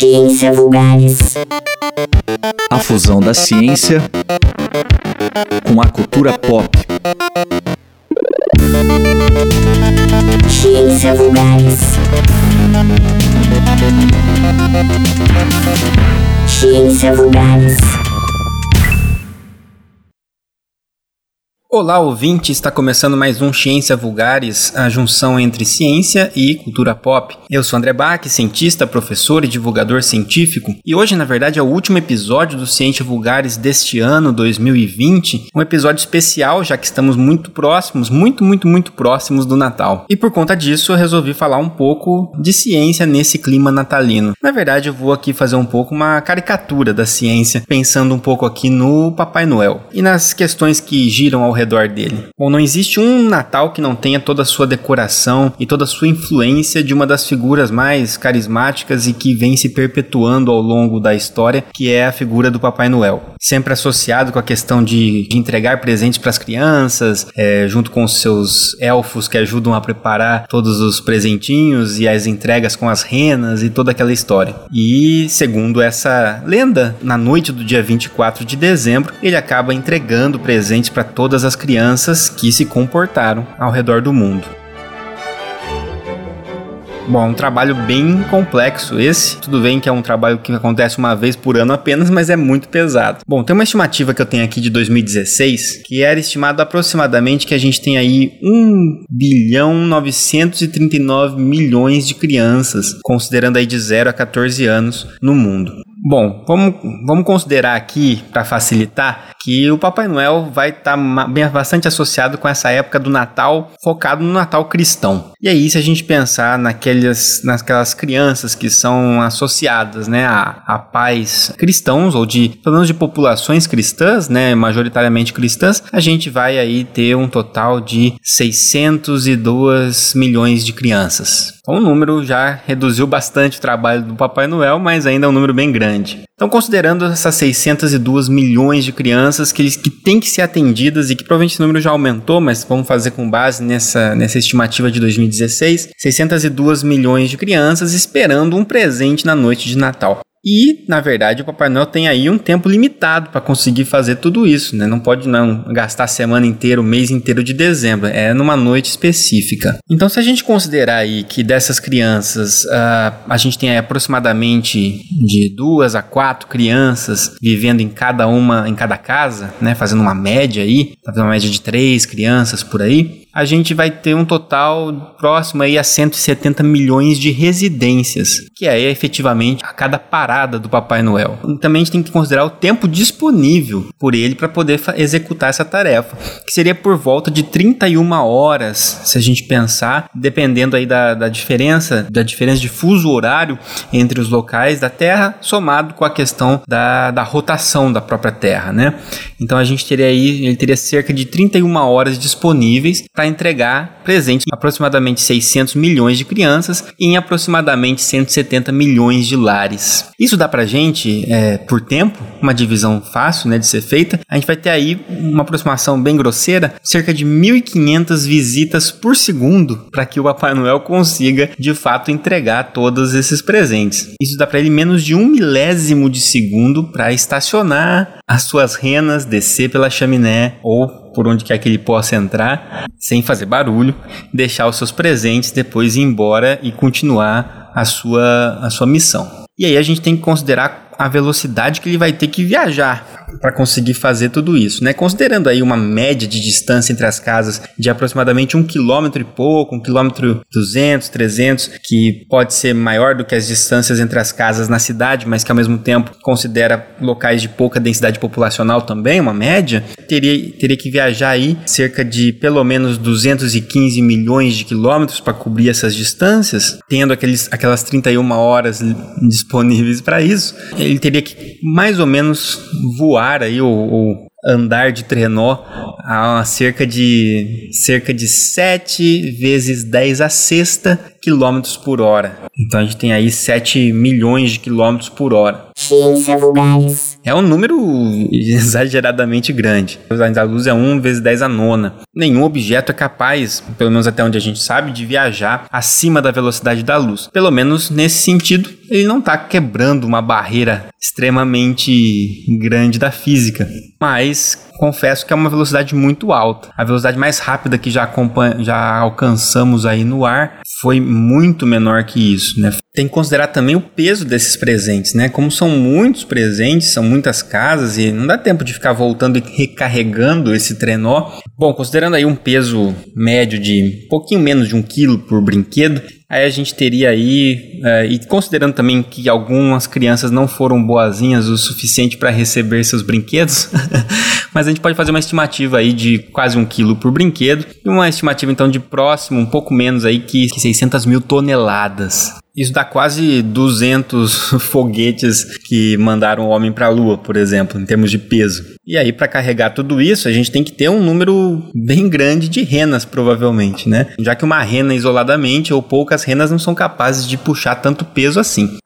Ciência Vulgares. A fusão da ciência com a cultura pop. Ciência Vulgares. Ciência Vulgares. Olá, ouvinte! Está começando mais um Ciência Vulgares, a junção entre ciência e cultura pop. Eu sou André Bach, cientista, professor e divulgador científico, e hoje, na verdade, é o último episódio do Ciência Vulgares deste ano, 2020, um episódio especial, já que estamos muito próximos, muito, muito, muito próximos do Natal. E por conta disso, eu resolvi falar um pouco de ciência nesse clima natalino. Na verdade, eu vou aqui fazer um pouco uma caricatura da ciência, pensando um pouco aqui no Papai Noel e nas questões que giram ao redor dele. Bom, não existe um Natal que não tenha toda a sua decoração e toda a sua influência de uma das figuras mais carismáticas e que vem se perpetuando ao longo da história, que é a figura do Papai Noel. Sempre associado com a questão de, de entregar presentes para as crianças, é, junto com os seus elfos que ajudam a preparar todos os presentinhos e as entregas com as renas e toda aquela história. E, segundo essa lenda, na noite do dia 24 de dezembro, ele acaba entregando presentes para todas as as crianças que se comportaram ao redor do mundo. Bom, é um trabalho bem complexo esse. Tudo bem que é um trabalho que acontece uma vez por ano apenas, mas é muito pesado. Bom, tem uma estimativa que eu tenho aqui de 2016, que era estimado aproximadamente que a gente tem aí 1 bilhão 939 milhões de crianças, considerando aí de 0 a 14 anos no mundo. Bom, vamos, vamos considerar aqui, para facilitar, que o Papai Noel vai estar tá bastante associado com essa época do Natal, focado no Natal cristão. E aí, se a gente pensar naquelas, naquelas crianças que são associadas né, a, a pais cristãos, ou de, pelo menos de populações cristãs, né, majoritariamente cristãs, a gente vai aí ter um total de 602 milhões de crianças. Então, o número já reduziu bastante o trabalho do Papai Noel, mas ainda é um número bem grande. Então, considerando essas 602 milhões de crianças que, que têm que ser atendidas e que provavelmente esse número já aumentou, mas vamos fazer com base nessa, nessa estimativa de 2016, 602 milhões de crianças esperando um presente na noite de Natal. E, na verdade, o Papai Noel tem aí um tempo limitado para conseguir fazer tudo isso, né? Não pode não gastar a semana inteira, o mês inteiro de dezembro, é numa noite específica. Então, se a gente considerar aí que dessas crianças, uh, a gente tem aproximadamente de duas a quatro crianças vivendo em cada uma, em cada casa, né? Fazendo uma média aí, fazendo uma média de três crianças por aí, a gente vai ter um total próximo aí a 170 milhões de residências, que é efetivamente a cada parada do Papai Noel. Também a gente tem que considerar o tempo disponível por ele para poder executar essa tarefa, que seria por volta de 31 horas, se a gente pensar, dependendo aí da, da diferença, da diferença de fuso horário entre os locais da Terra, somado com a questão da, da rotação da própria Terra, né? Então a gente teria aí, ele teria cerca de 31 horas disponíveis para entregar presente em aproximadamente 600 milhões de crianças em aproximadamente 170 milhões de lares. Isso dá para gente, é, por tempo, uma divisão fácil né, de ser feita. A gente vai ter aí uma aproximação bem grosseira, cerca de 1.500 visitas por segundo para que o Papai Noel consiga de fato entregar todos esses presentes. Isso dá para ele menos de um milésimo de segundo para estacionar as suas renas, descer pela chaminé ou por onde quer que ele possa entrar, sem fazer barulho, deixar os seus presentes, depois ir embora e continuar a sua, a sua missão. E aí a gente tem que considerar a velocidade que ele vai ter que viajar para conseguir fazer tudo isso, né? Considerando aí uma média de distância entre as casas de aproximadamente um quilômetro e pouco, um quilômetro 200, 300, que pode ser maior do que as distâncias entre as casas na cidade, mas que ao mesmo tempo considera locais de pouca densidade populacional também, uma média, teria, teria que viajar aí cerca de pelo menos 215 milhões de quilômetros para cobrir essas distâncias, tendo aqueles, aquelas 31 horas disponíveis para isso, ele teria que mais ou menos voar voar aí, ou, andar de trenó a cerca de cerca de 7 vezes 10 a sexta km por hora. Então a gente tem aí 7 milhões de quilômetros por hora. Ciência vulgares. É um número exageradamente grande. A velocidade da luz é 1 vezes 10 a nona. Nenhum objeto é capaz, pelo menos até onde a gente sabe, de viajar acima da velocidade da luz. Pelo menos nesse sentido, ele não está quebrando uma barreira extremamente grande da física. Mas confesso que é uma velocidade muito alta. A velocidade mais rápida que já, já alcançamos aí no ar foi muito menor que isso, né? Tem que considerar também o peso desses presentes, né? Como são muitos presentes, são muitas casas e não dá tempo de ficar voltando e recarregando esse trenó. Bom, considerando aí um peso médio de um pouquinho menos de um quilo por brinquedo, Aí a gente teria aí, uh, e considerando também que algumas crianças não foram boazinhas o suficiente para receber seus brinquedos, mas a gente pode fazer uma estimativa aí de quase um quilo por brinquedo, e uma estimativa então de próximo, um pouco menos aí que, que 600 mil toneladas. Isso dá quase 200 foguetes que mandaram o homem para a Lua, por exemplo, em termos de peso. E aí, para carregar tudo isso, a gente tem que ter um número bem grande de renas, provavelmente, né? Já que uma rena isoladamente ou poucas renas não são capazes de puxar tanto peso assim.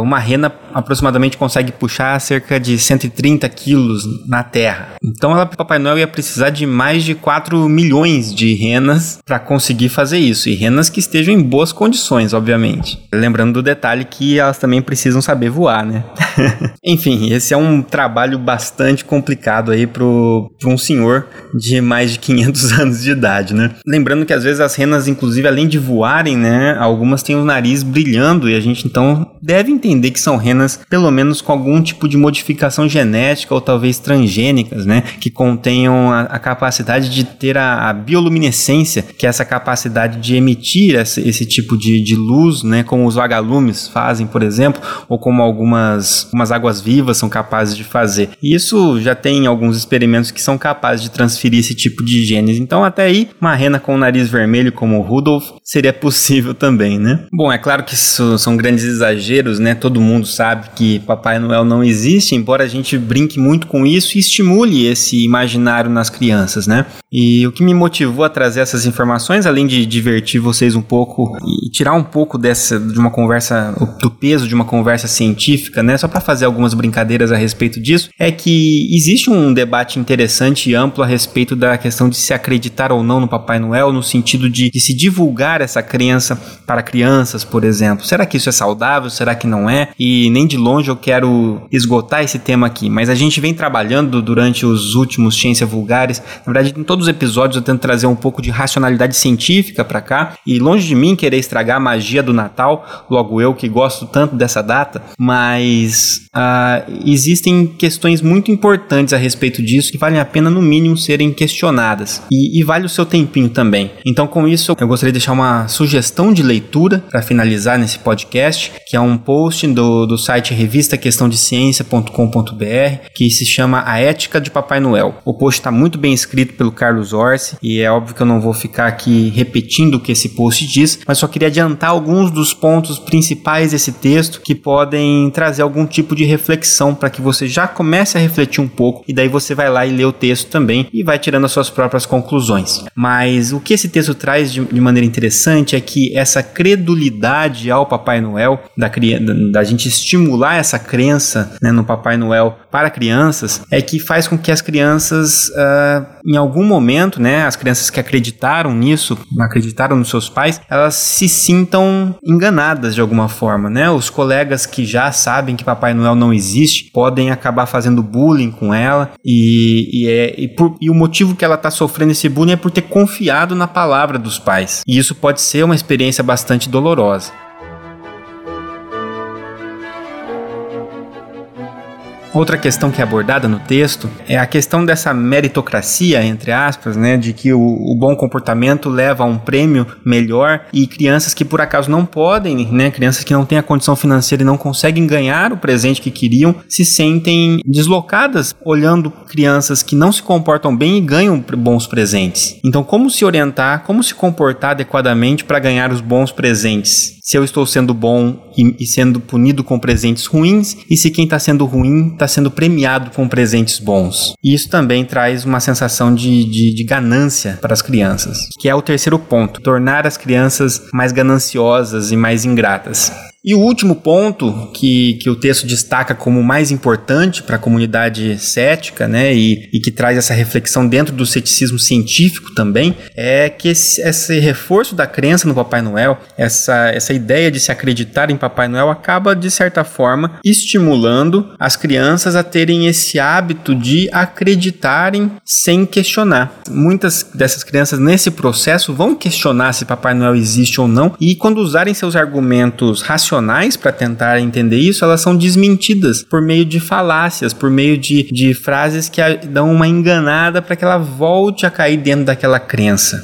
uma rena aproximadamente consegue puxar cerca de 130 quilos na Terra. Então, ela, Papai Noel ia precisar de mais de 4 milhões de renas para conseguir fazer isso. E renas que estejam em boas condições, obviamente. Lembrando do detalhe que elas também precisam saber voar, né? Enfim, esse é um trabalho bastante complicado aí pro, pro um senhor de mais de 500 anos de idade, né? Lembrando que às vezes as renas, inclusive, além de voarem, né, algumas têm o nariz brilhando e a gente então deve entender que são renas pelo menos com algum tipo de modificação genética ou talvez transgênicas, né, que contenham a, a capacidade de ter a, a, bioluminescência, que é essa capacidade de emitir esse, esse tipo de, de luz, né, como os vagalumes fazem, por exemplo, ou como algumas, algumas águas vivas são capazes de fazer. E isso já tem alguns experimentos que são capazes de transferir esse tipo de genes. Então, até aí, uma rena com o nariz vermelho como o Rudolph seria possível também, né? Bom, é claro que isso são grandes exageros, né? Todo mundo sabe que Papai Noel não existe, embora a gente brinque muito com isso e estimule esse imaginário nas crianças, né? E o que me motivou a trazer essas informações, além de divertir vocês um pouco e tirar um pouco dessa de uma conversa, do peso de uma conversa científica, né? Só para fazer algumas brincadeiras a respeito disso, é que existe um debate interessante e amplo a respeito da questão de se acreditar ou não no Papai Noel, no sentido de, de se divulgar essa crença para crianças, por exemplo. Será que isso é saudável? Será que não é? E nem de longe eu quero esgotar esse tema aqui, mas a gente vem trabalhando durante os últimos Ciência Vulgares. Na verdade, em todos os episódios eu tento trazer um pouco de racionalidade científica para cá e longe de mim querer estragar a magia do Natal logo eu que gosto tanto dessa data, mas uh, existem questões muito importantes a respeito disso que valem a pena, no mínimo, serem questionadas. E, e vale o seu tempinho também. Então, com isso, eu gostaria de deixar uma sugestão de leitura para finalizar nesse podcast, que é um post do, do site revistaquestãodeciência.com.br, que se chama A Ética de Papai Noel. O post está muito bem escrito pelo Carlos Orsi, e é óbvio que eu não vou ficar aqui repetindo o que esse post diz, mas só queria adiantar alguns dos pontos principais desse texto que podem trazer algum tipo de reflexão para que você já comece a refletir um pouco e daí você vai lá e lê o texto também e vai tirando as suas próprias conclusões. Mas o que esse texto traz de, de maneira interessante é que essa credulidade ao Papai Noel, da, da, gente estimular essa crença né, no Papai Noel para crianças, é que faz com que as crianças, uh, em algum momento, né, as crianças que acreditaram nisso, acreditaram nos seus pais, elas se sintam enganadas de alguma forma, né? Os colegas que já sabem que Papai Noel não existe podem acabar fazendo bullying com ela e, e, é, e, por, e o motivo que ela está sofrendo esse bullying é por ter confiado na palavra dos pais. E isso pode ser uma experiência bastante dolorosa. Outra questão que é abordada no texto é a questão dessa meritocracia, entre aspas, né, de que o, o, bom comportamento leva a um prêmio melhor e crianças que por acaso não podem, né, crianças que não têm a condição financeira e não conseguem ganhar o presente que queriam, se sentem deslocadas olhando crianças que não se comportam bem e ganham bons presentes. Então, como se orientar, como se comportar adequadamente para ganhar os bons presentes? Se eu estou sendo bom e, e sendo punido com presentes ruins e se quem está sendo ruim está sendo premiado com presentes bons. E isso também traz uma sensação de, de, de ganância para as crianças, que é o terceiro ponto: tornar as crianças mais gananciosas e mais ingratas. E o último ponto que, que o texto destaca como mais importante para a comunidade cética, né, e, e, que traz essa reflexão dentro do ceticismo científico também, é que esse, esse, reforço da crença no Papai Noel, essa, essa ideia de se acreditar em Papai Noel, acaba, de certa forma, estimulando as crianças a terem esse hábito de acreditarem sem questionar. Muitas dessas crianças, nesse processo, vão questionar se Papai Noel existe ou não, e quando usarem seus argumentos racionais, racionais para tentar entender isso, elas são desmentidas por meio de falácias, por meio de, de frases que dão uma enganada para que ela volte a cair dentro daquela crença.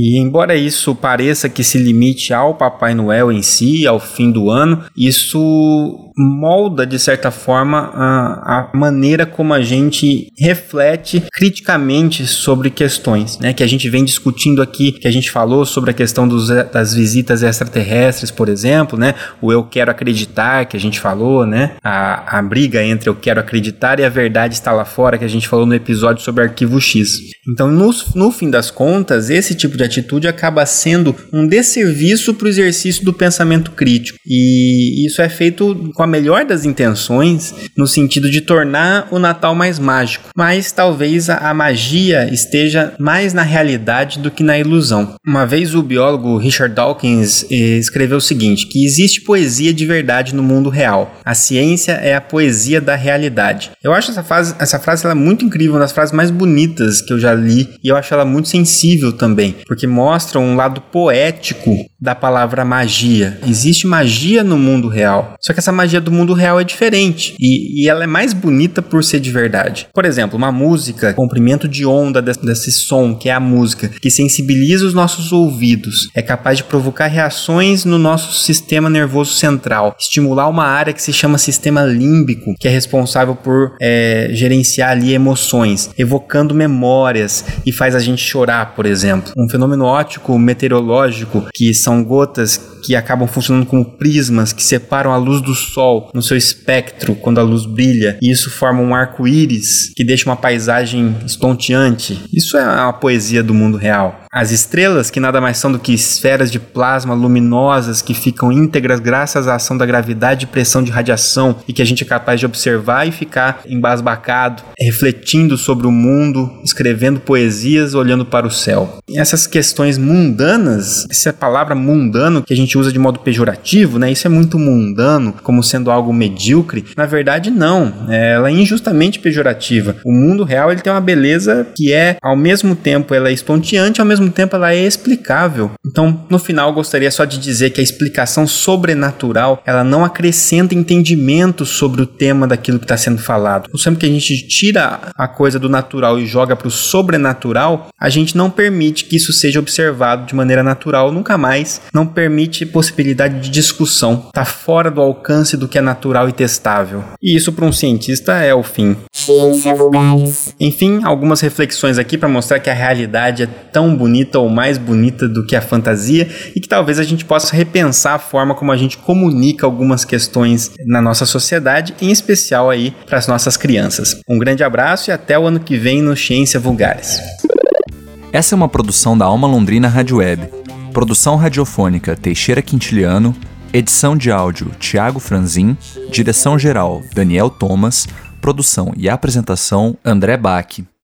E embora isso pareça que se limite ao Papai Noel em si, ao fim do ano, isso molda, de certa forma, a, a maneira como a gente reflete criticamente sobre questões, né? Que a gente vem discutindo aqui, que a gente falou sobre a questão dos, das visitas extraterrestres, por exemplo, né? O eu quero acreditar, que a gente falou, né? A, a briga entre eu quero acreditar e a verdade está lá fora, que a gente falou no episódio sobre arquivo X. Então, no, no fim das contas, esse tipo de atitude acaba sendo um desserviço para o exercício do pensamento crítico. E isso é feito com a melhor das intenções, no sentido de tornar o Natal mais mágico, mas talvez a, magia esteja mais na realidade do que na ilusão. Uma vez o biólogo Richard Dawkins eh, escreveu o seguinte: que existe poesia de verdade no mundo real. A ciência é a poesia da realidade. Eu acho essa frase, essa frase ela é muito incrível, uma das frases mais bonitas que eu já li, e eu acho ela muito sensível também, porque mostra um lado poético da palavra magia. Existe magia no mundo real. Só que essa magia do mundo real é diferente e, e ela é mais bonita por ser de verdade. Por exemplo, uma música, comprimento de onda desse, desse som, que é a música, que sensibiliza os nossos ouvidos, é capaz de provocar reações no nosso sistema nervoso central, estimular uma área que se chama sistema límbico, que é responsável por é, gerenciar ali emoções, evocando memórias e faz a gente chorar, por exemplo. Um fenômeno óptico meteorológico que são gotas que acabam funcionando como prismas que separam a luz do sol no seu espectro quando a luz brilha, e isso forma um arco-íris que deixa uma paisagem estonteante. Isso é a poesia do mundo real. As estrelas, que nada mais são do que esferas de plasma luminosas que ficam íntegras graças à ação da gravidade e pressão de radiação e que a gente é capaz de observar e ficar embasbacado, refletindo sobre o mundo, escrevendo poesias, olhando para o céu. E essas questões mundanas, essa palavra mundano que a gente usa de modo pejorativo, né? Isso é muito mundano, como sendo algo medíocre. Na verdade, não. Ela é injustamente pejorativa. O mundo real ele tem uma beleza que é, ao mesmo tempo, ela é estonteante, ao mesmo mesmo tempo ela é explicável. Então, no final, gostaria só de dizer que a explicação sobrenatural ela não acrescenta entendimento sobre o tema daquilo que está sendo falado. Sempre que a gente tira a coisa do natural e joga para o sobrenatural, a gente não permite que isso seja observado de maneira natural nunca mais. Não permite possibilidade de discussão. Está fora do alcance do que é natural e testável. E isso para um cientista é o fim. Ciência vulgares. Enfim, algumas reflexões aqui para mostrar que a realidade é tão bonita bonita ou mais bonita do que a fantasia e que talvez a gente possa repensar a forma como a gente comunica algumas questões na nossa sociedade, em especial aí para as nossas crianças. Um grande abraço e até o ano que vem no Ciência Vulgares. Essa é uma produção da Alma Londrina Rádio Web. Produção radiofônica Teixeira Quintiliano, edição de áudio Tiago Franzin, direção geral Daniel Thomas, produção e apresentação André Bach.